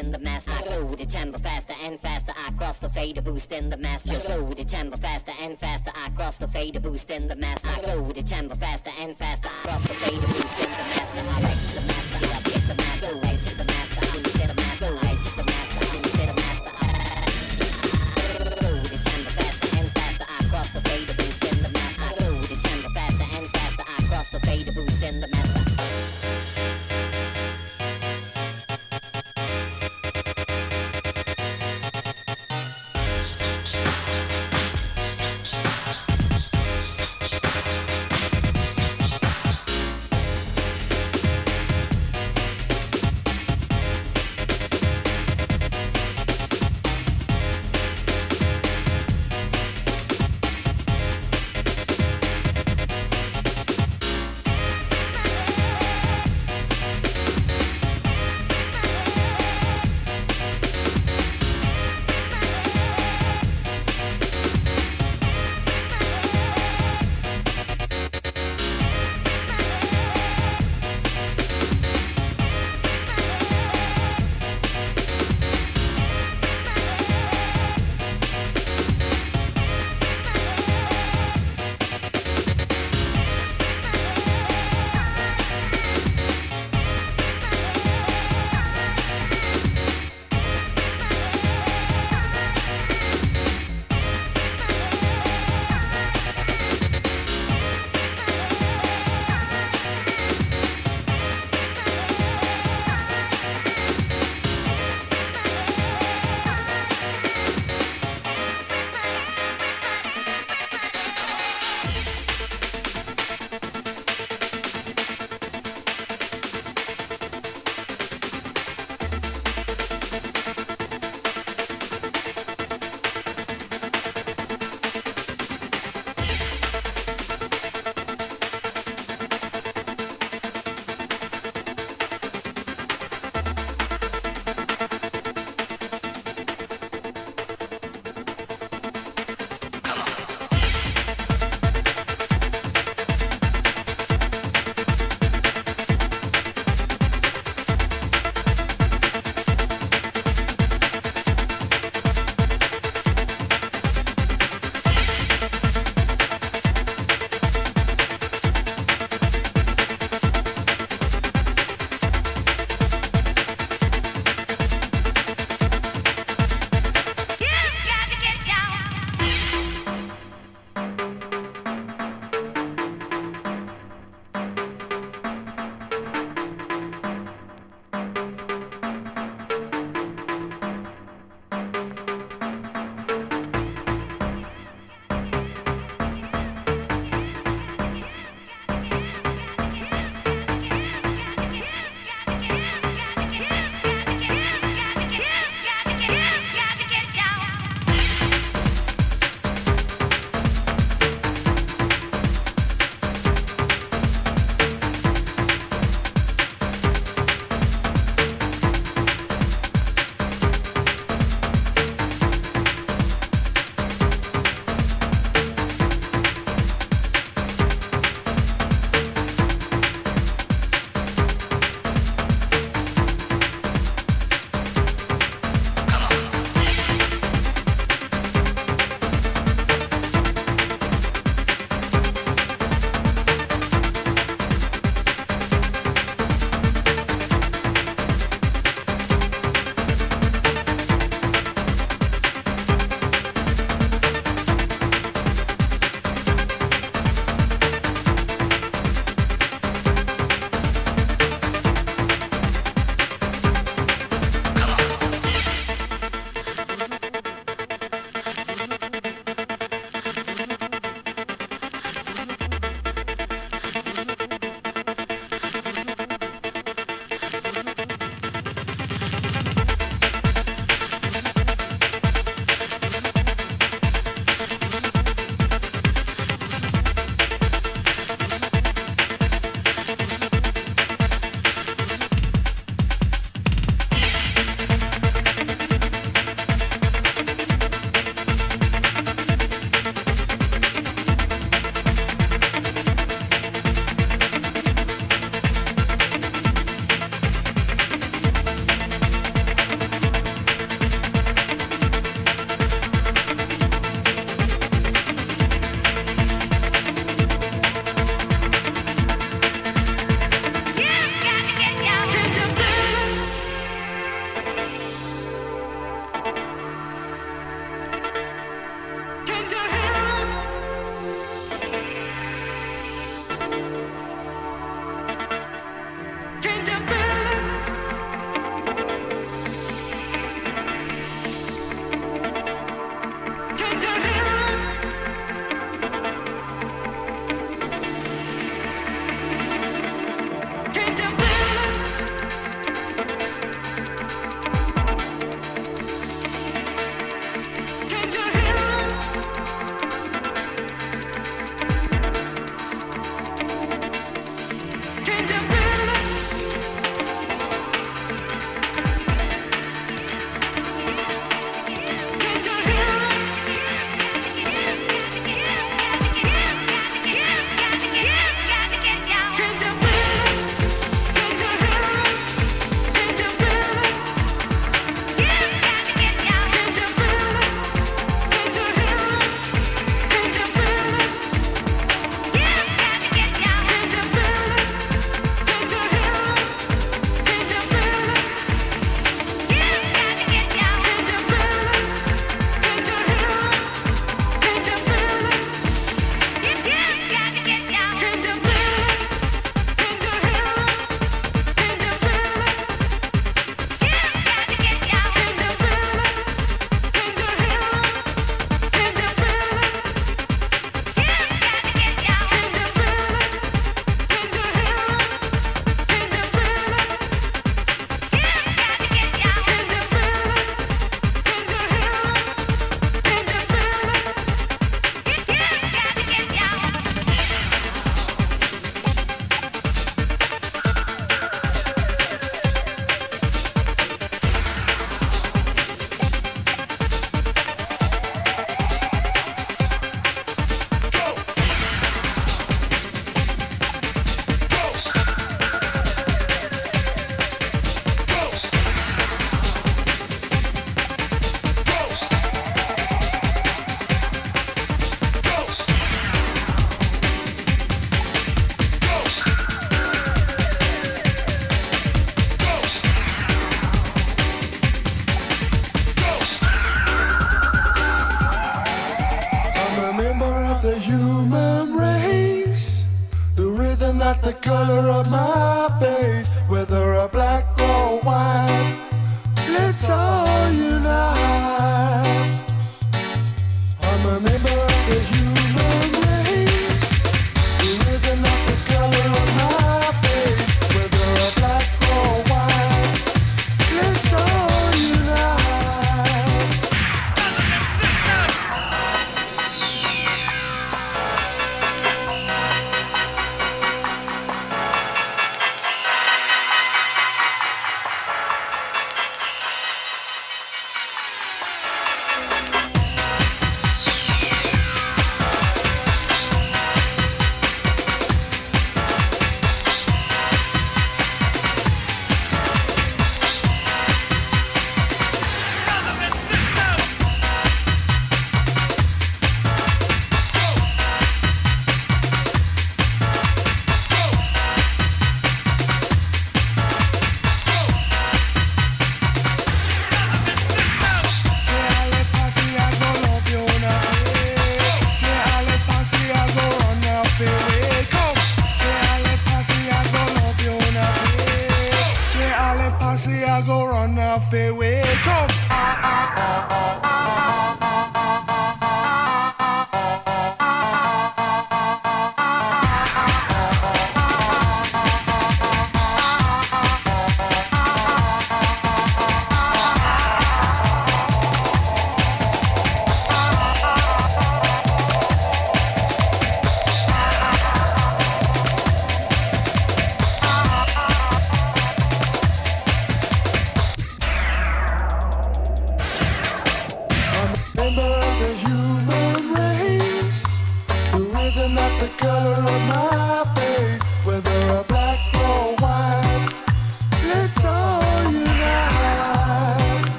in the master. I go with the tempo faster and faster. I cross the fader boost in the master. Slow the tempo faster and faster. I cross the fader boost in the master. I go with the tempo faster and faster. I cross the fader boost in the master.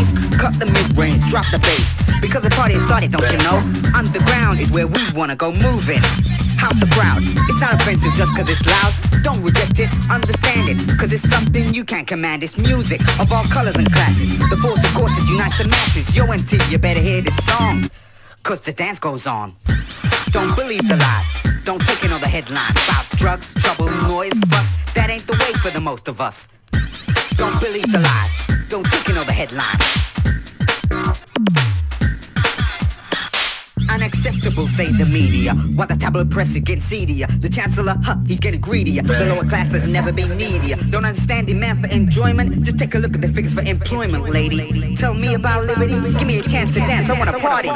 Place. Cut the mid range, drop the bass. Because the party has started, don't you know? Underground is where we wanna go moving. House the crowd. It's not offensive just cause it's loud. Don't reject it, understand it. Cause it's something you can't command. It's music of all colors and classes. The force of course that unites the masses. Yo, MT, you better hear this song. Cause the dance goes on. Don't believe the lies. Don't take in all the headlines about drugs, trouble, noise, fuss. That ain't the way for the most of us. Don't believe the lies. Don't take the headlines. Unacceptable, say the media. While the tabloid press is getting seedier. The chancellor, huh, he's getting greedier. The lower class has never been needier. Don't understand demand for enjoyment? Just take a look at the figures for employment, lady. Tell me about liberty. Give me a chance to dance. I wanna party.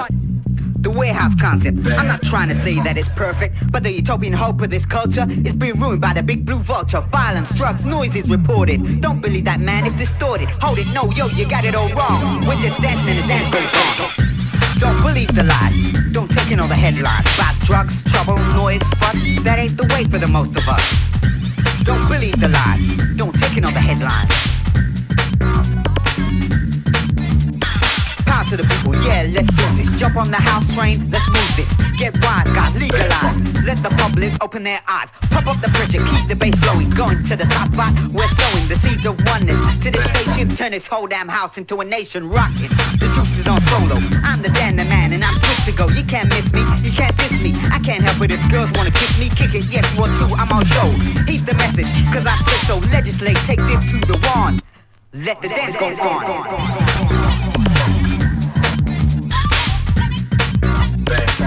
The warehouse concept. I'm not trying to say that it's perfect, but the utopian hope of this culture is being ruined by the big blue vulture. Violence, drugs, noise is reported. Don't believe that, man, it's distorted. Hold it, no, yo, you got it all wrong. We're just dancing and the dance goes on. Don't believe the lies. Don't take in all the headlines about drugs, trouble, noise, fuss. That ain't the way for the most of us. Don't believe the lies. Don't take in all the headlines. Out to the people, yeah, let's do this. Jump on the house train, let's move this. Get wise, guys, legalize. Let the public open their eyes. Pump up the pressure, keep the bass flowing. Going to the top spot, we're sowing the seeds of oneness. To this station, turn this whole damn house into a nation rocket. The juice is on solo. I'm the Dan the man, and I'm quick to go. You can't miss me, you can't diss me. I can't help it if girls wanna kiss me. Kick it, yes, one, two, I'm on show. Heed the message, cause I said so. Legislate, take this to the wand. Let the dance go on. best.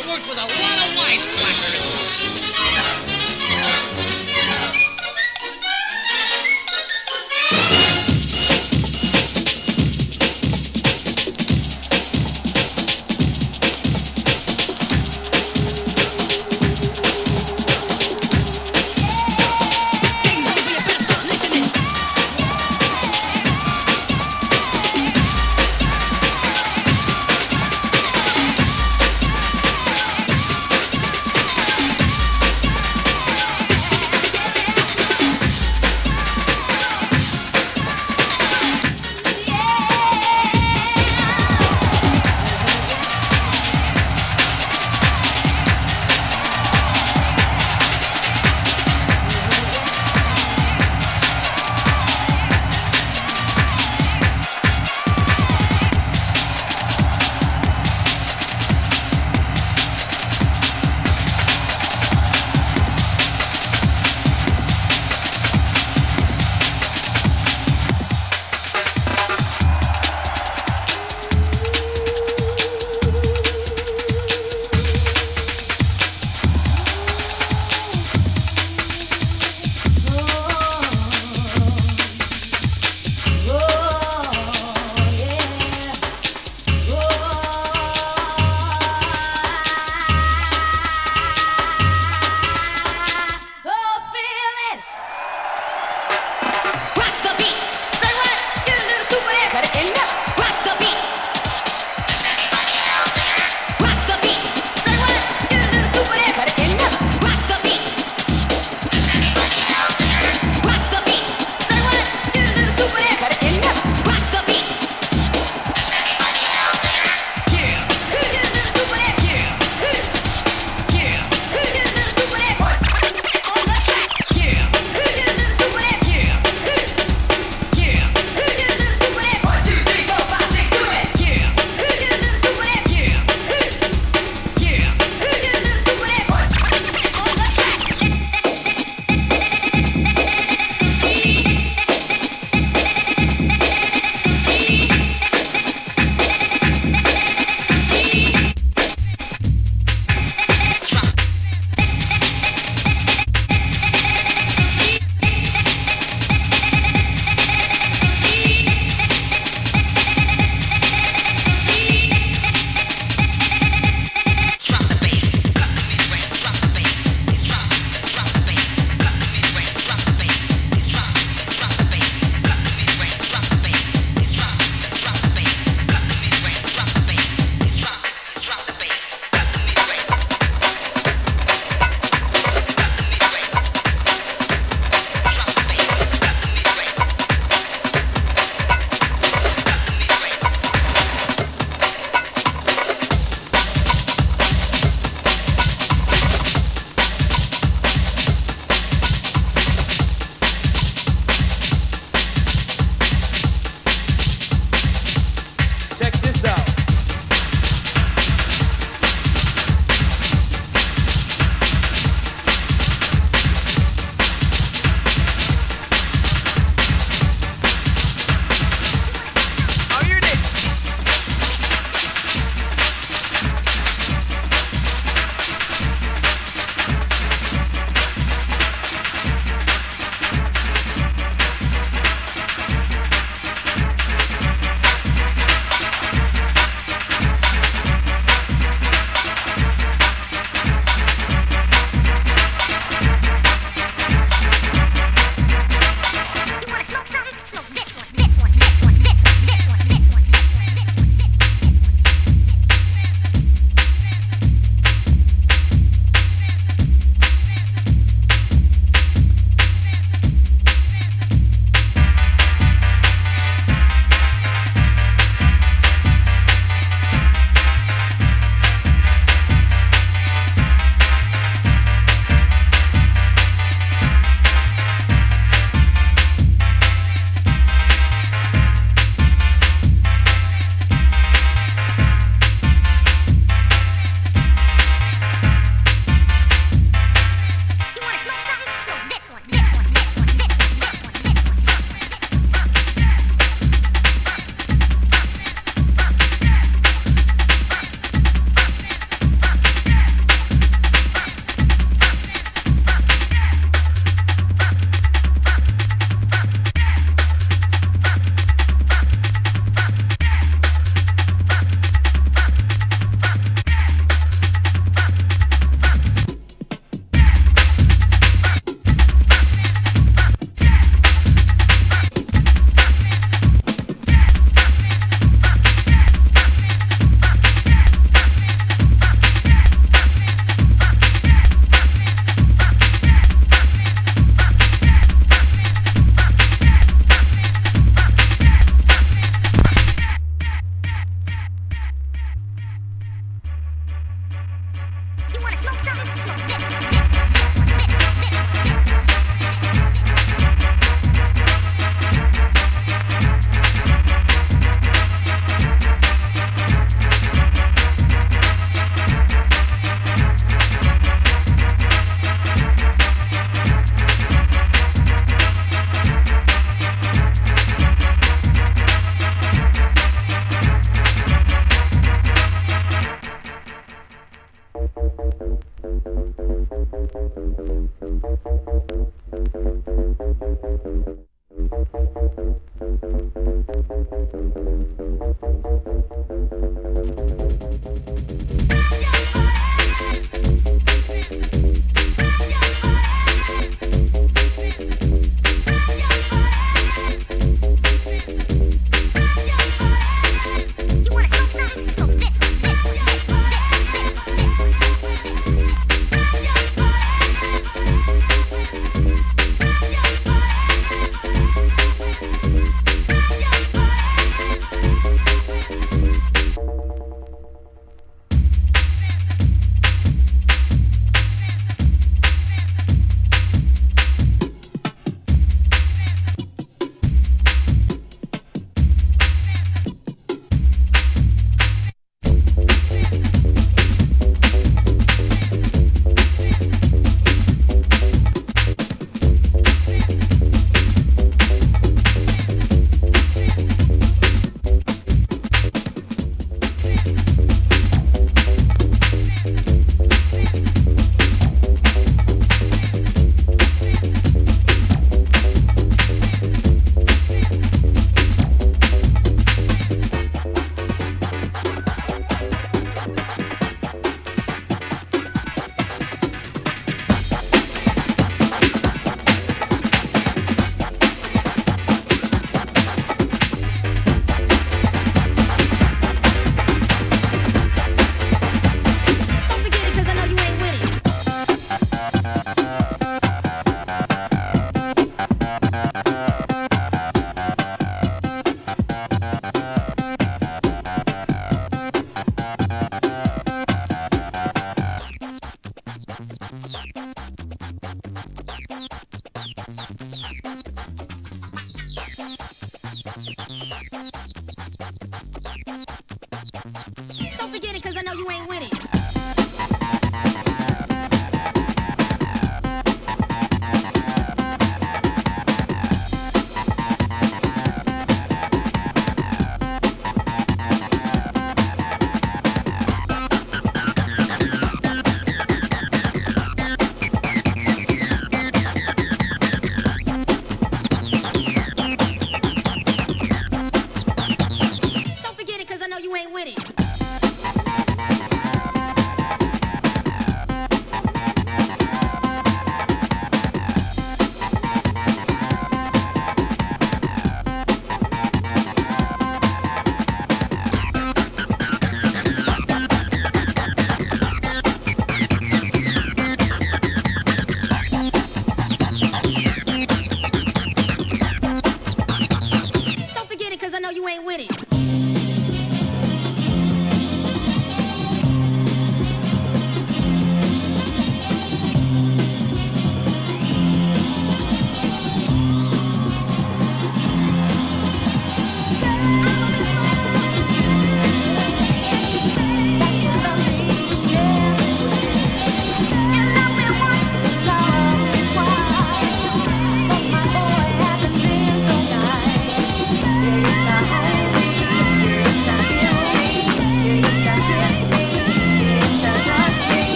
Eu worked with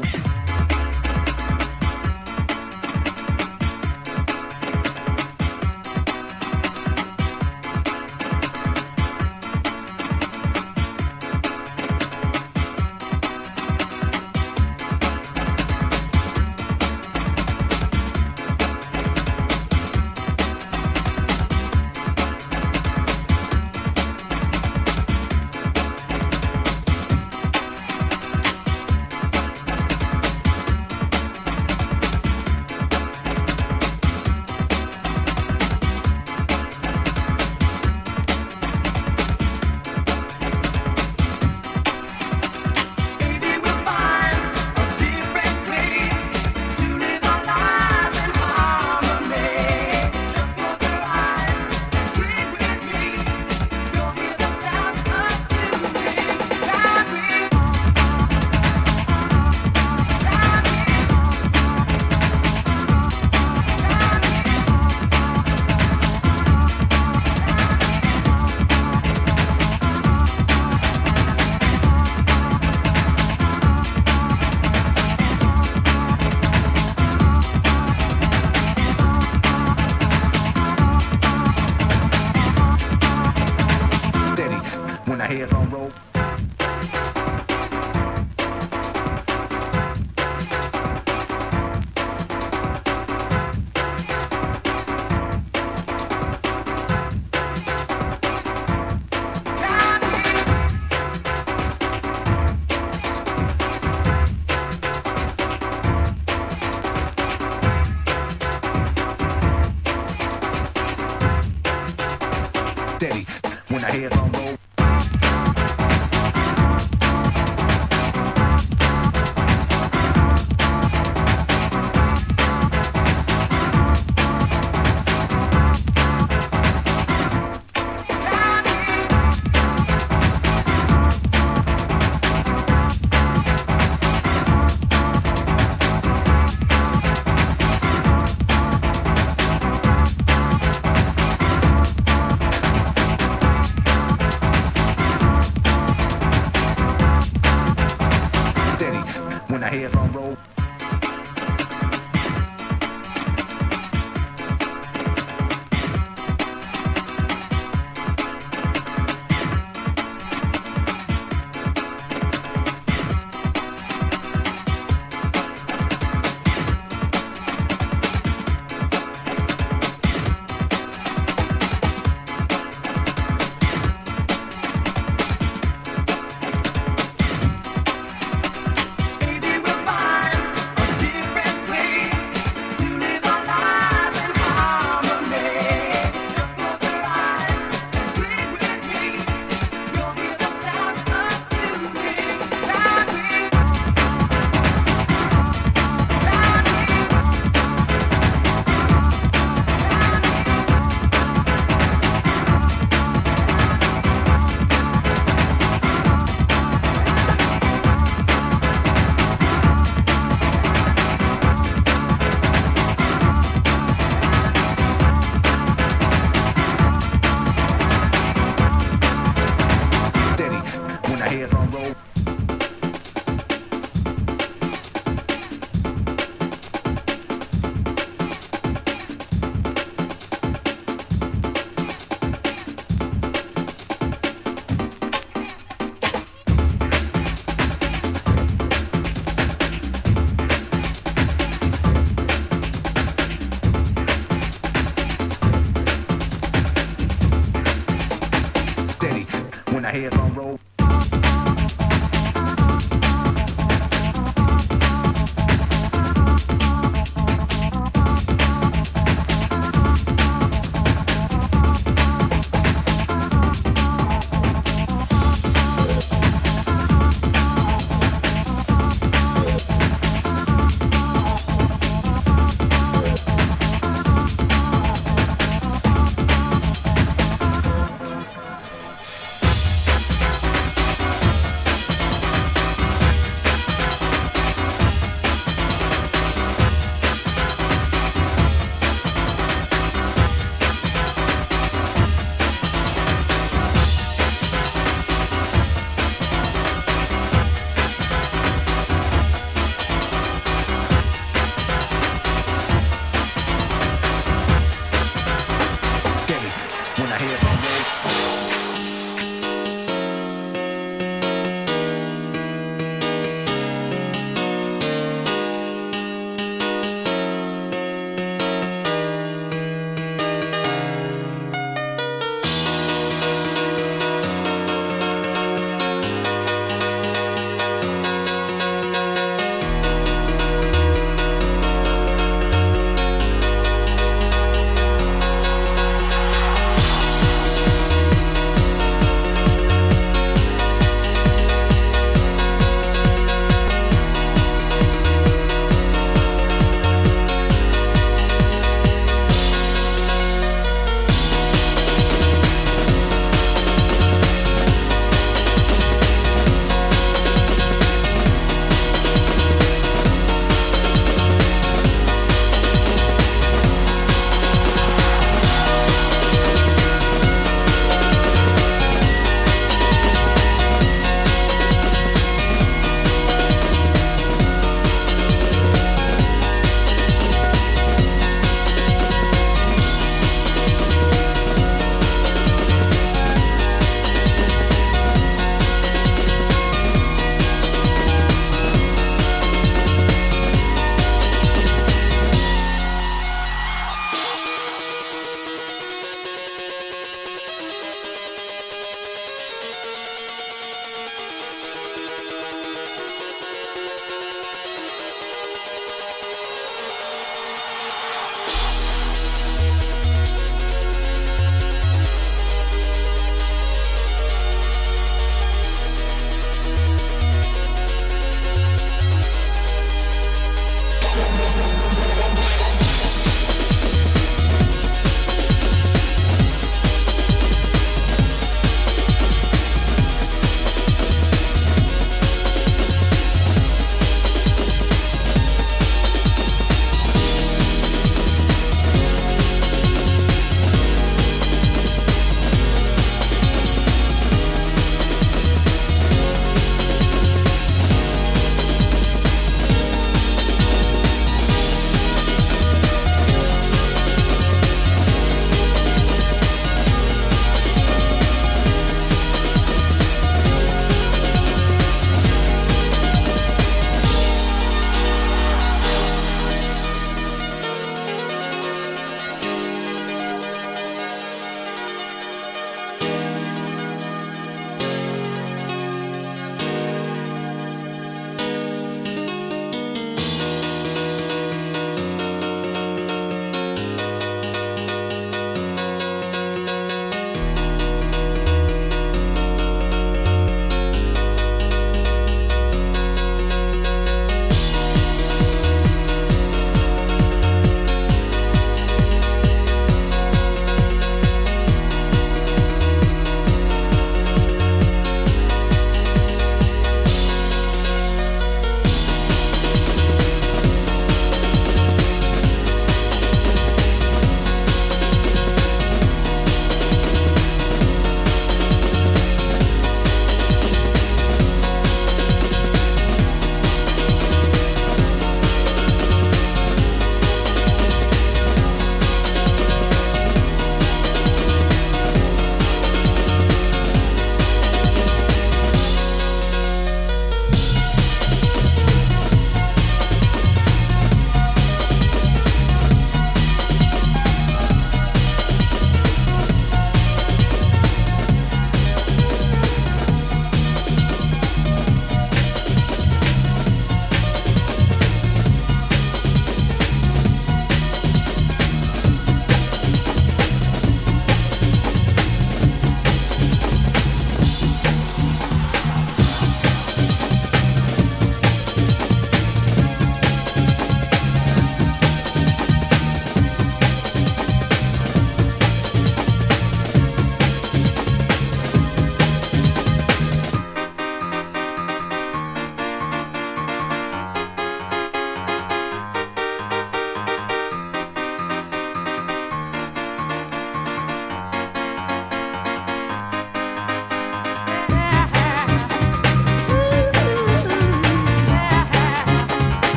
go.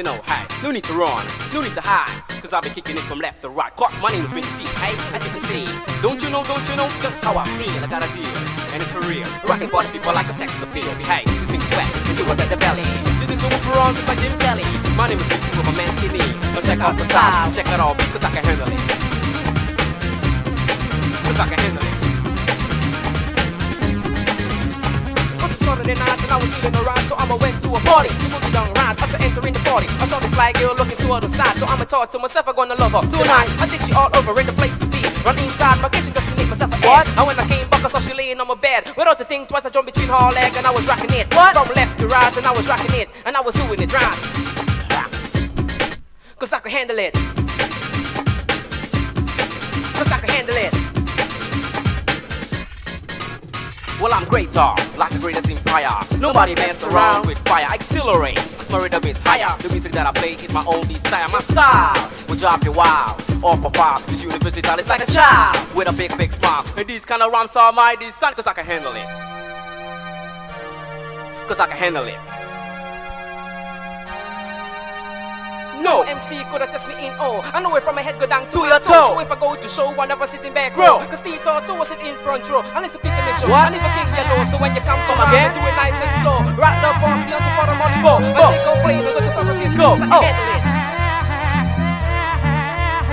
You know, hey, no need to run, no need to hide, cause I'll be kicking it from left to right. Cause my name is Big C, hey, as you can see. Don't you know, don't you know, just how I feel, I got a deal, and it's for real. Rocking for the people like a sex appeal. Hey, you sing sweat, you do it at the belly. This is going for all just like Jim Kelly. My name is Big C with my man Skinny. Now check out the style, check it all, cause I can handle it. Cause I can handle it. On the Saturday night and I was feeling around, so I'ma went to a party. The movie done right, as I enter in the party. I saw this fly girl looking to other side, so I'ma talk to myself, I'm gonna love her tonight. I think she all over in the place to be. Run inside my kitchen just to make myself a what? And when I came back, I saw she laying on my bed. Without to think twice, I jumped between her leg and I was rocking it. What? From left to right, and I was rocking it, and I was doing it right. Cause I could handle it. Cause I could handle it. Well, I'm great dog, like the greatest empire. Nobody mess around with fire. Accelerate, cause my rhythm is higher. The music that I play is my own desire. My style will drive you wild. Off of fire, this university is like a child with a big, big smile. And these kind of rhymes are my design, cause I can handle it. Cause I can handle it. No MC could have test me in oh I know it from my head go down to, your toe. So if I go to show, I never sit in back row. Cause Tito two was in front row. And it's a pick intro. And if I kick yellow, so when you come to my game, do it nice and slow. Rock the bossy on the bottom on the bow. I take a plane, no to Francisco. Cause I can handle it.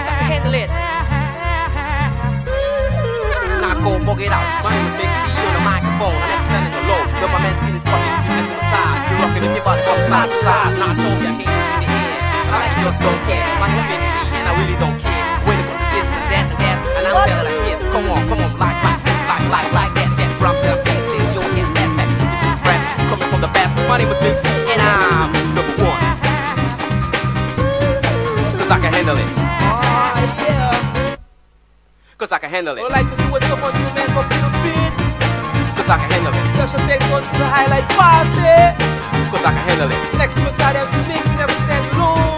I can handle it. Now go bug it out. My name is Big C on the microphone. I never stand in the low. But my man's skin is fucking, he's left to the side. You're rocking if your body from side to side. Now show I like don't care. My name is Big C and I really don't care. When it comes to this and that and that, and I'm telling like this. Come on, come on, like, like, like, like, like that, that. From them sexy, you don't get that, that. Super the press, coming from the best. My name is Big C and I'm number one. Cause I can handle it. Oh, yeah. Cause I can handle it. Would like to see what someone do, man, from the beat. Cause I can handle it. Special thanks on to the highlight party. Cause I can handle it. Next to my side, MC Mix, you never stand alone.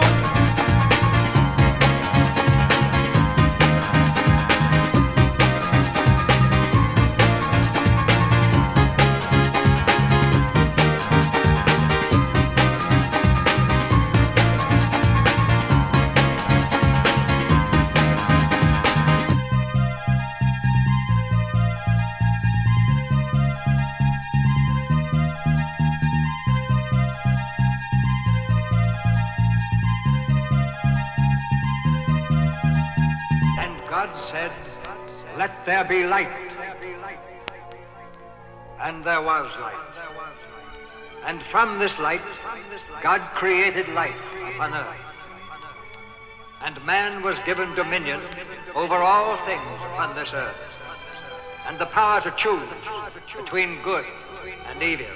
There be light. And there was light. And from this light, God created life upon earth. And man was given dominion over all things upon this earth, and the power to choose between good and evil.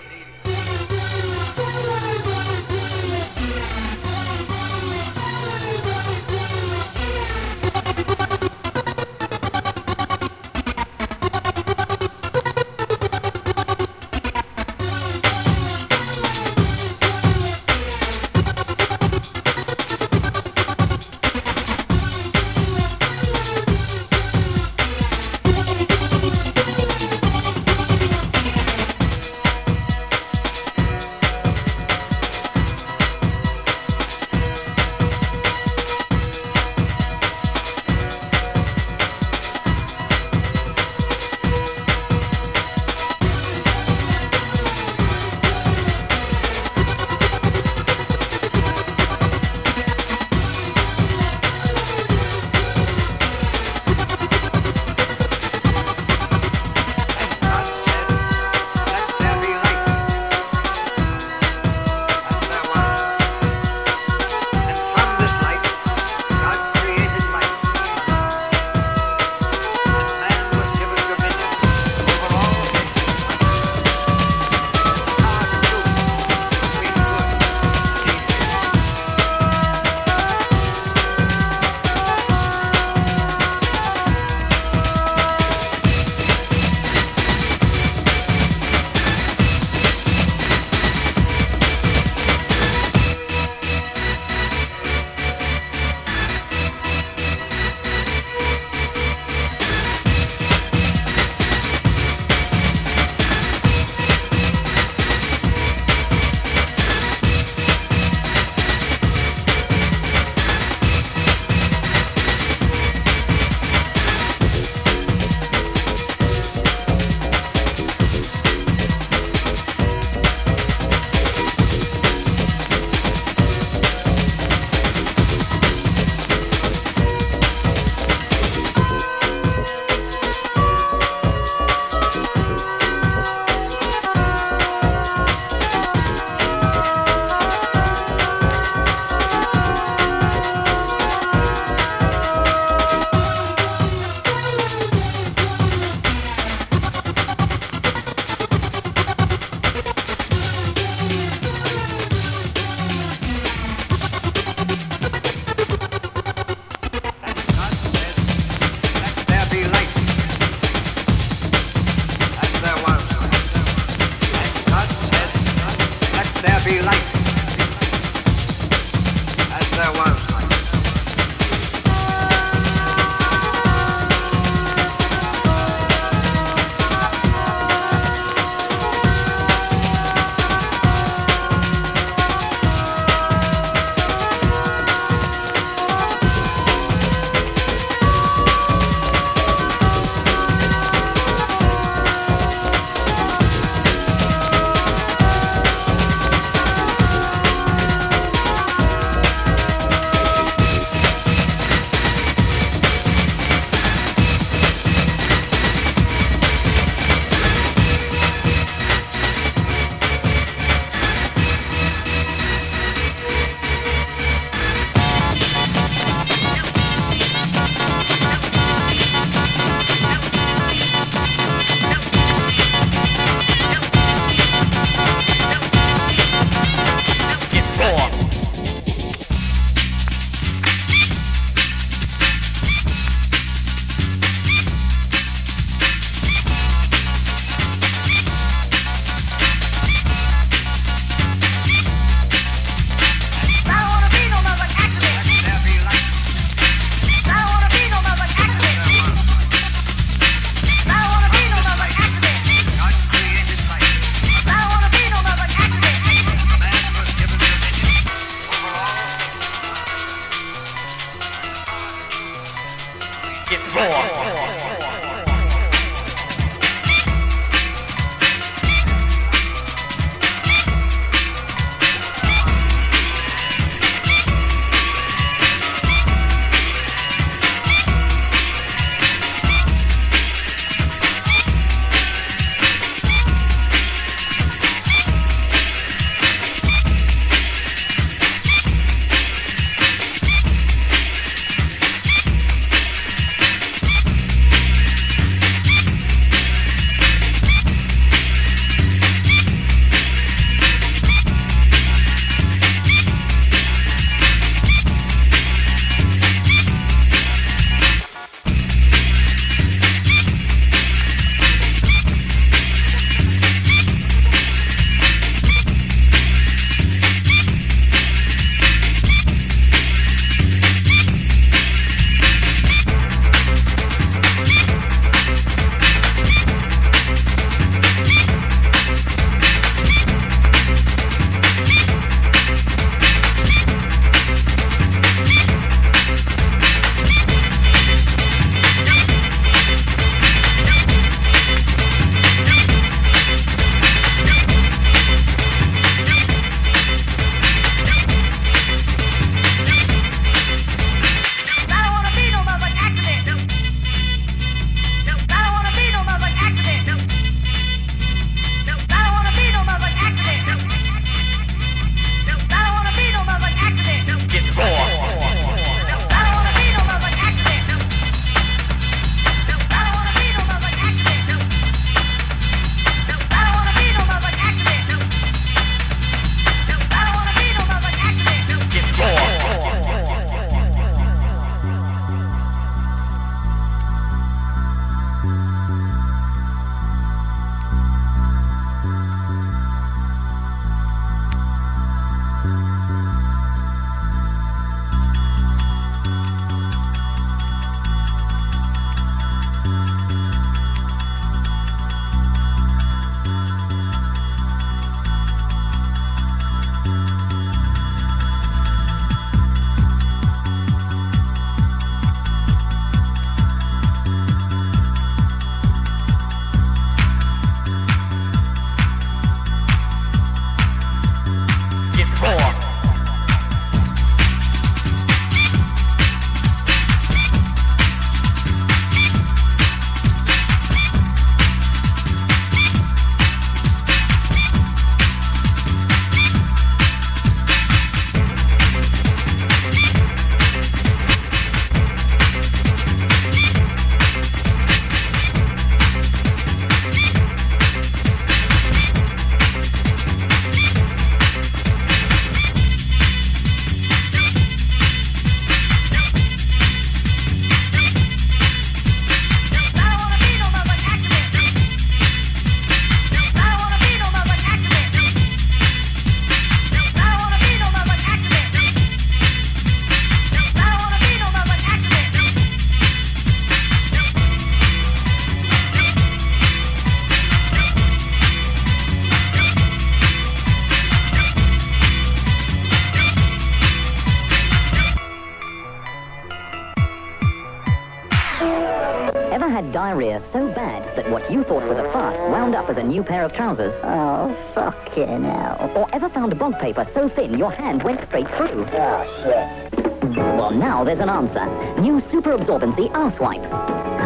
You thought was a fart wound up as a new pair of trousers? Oh, fucking hell. Or ever found a bond paper so thin your hand went straight through? Oh, shit. Well, now there's an answer. New super absorbency Arsewipe.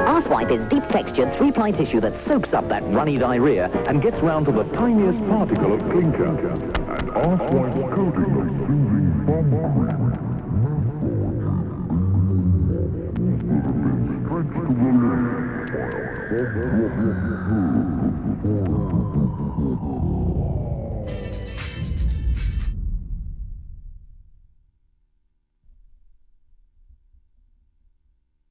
Arsewipe is deep textured three-ply tissue that soaks up that runny diarrhea and gets round to the tiniest particle of clinker. And Arsewipe's coating of soothing bomb cream.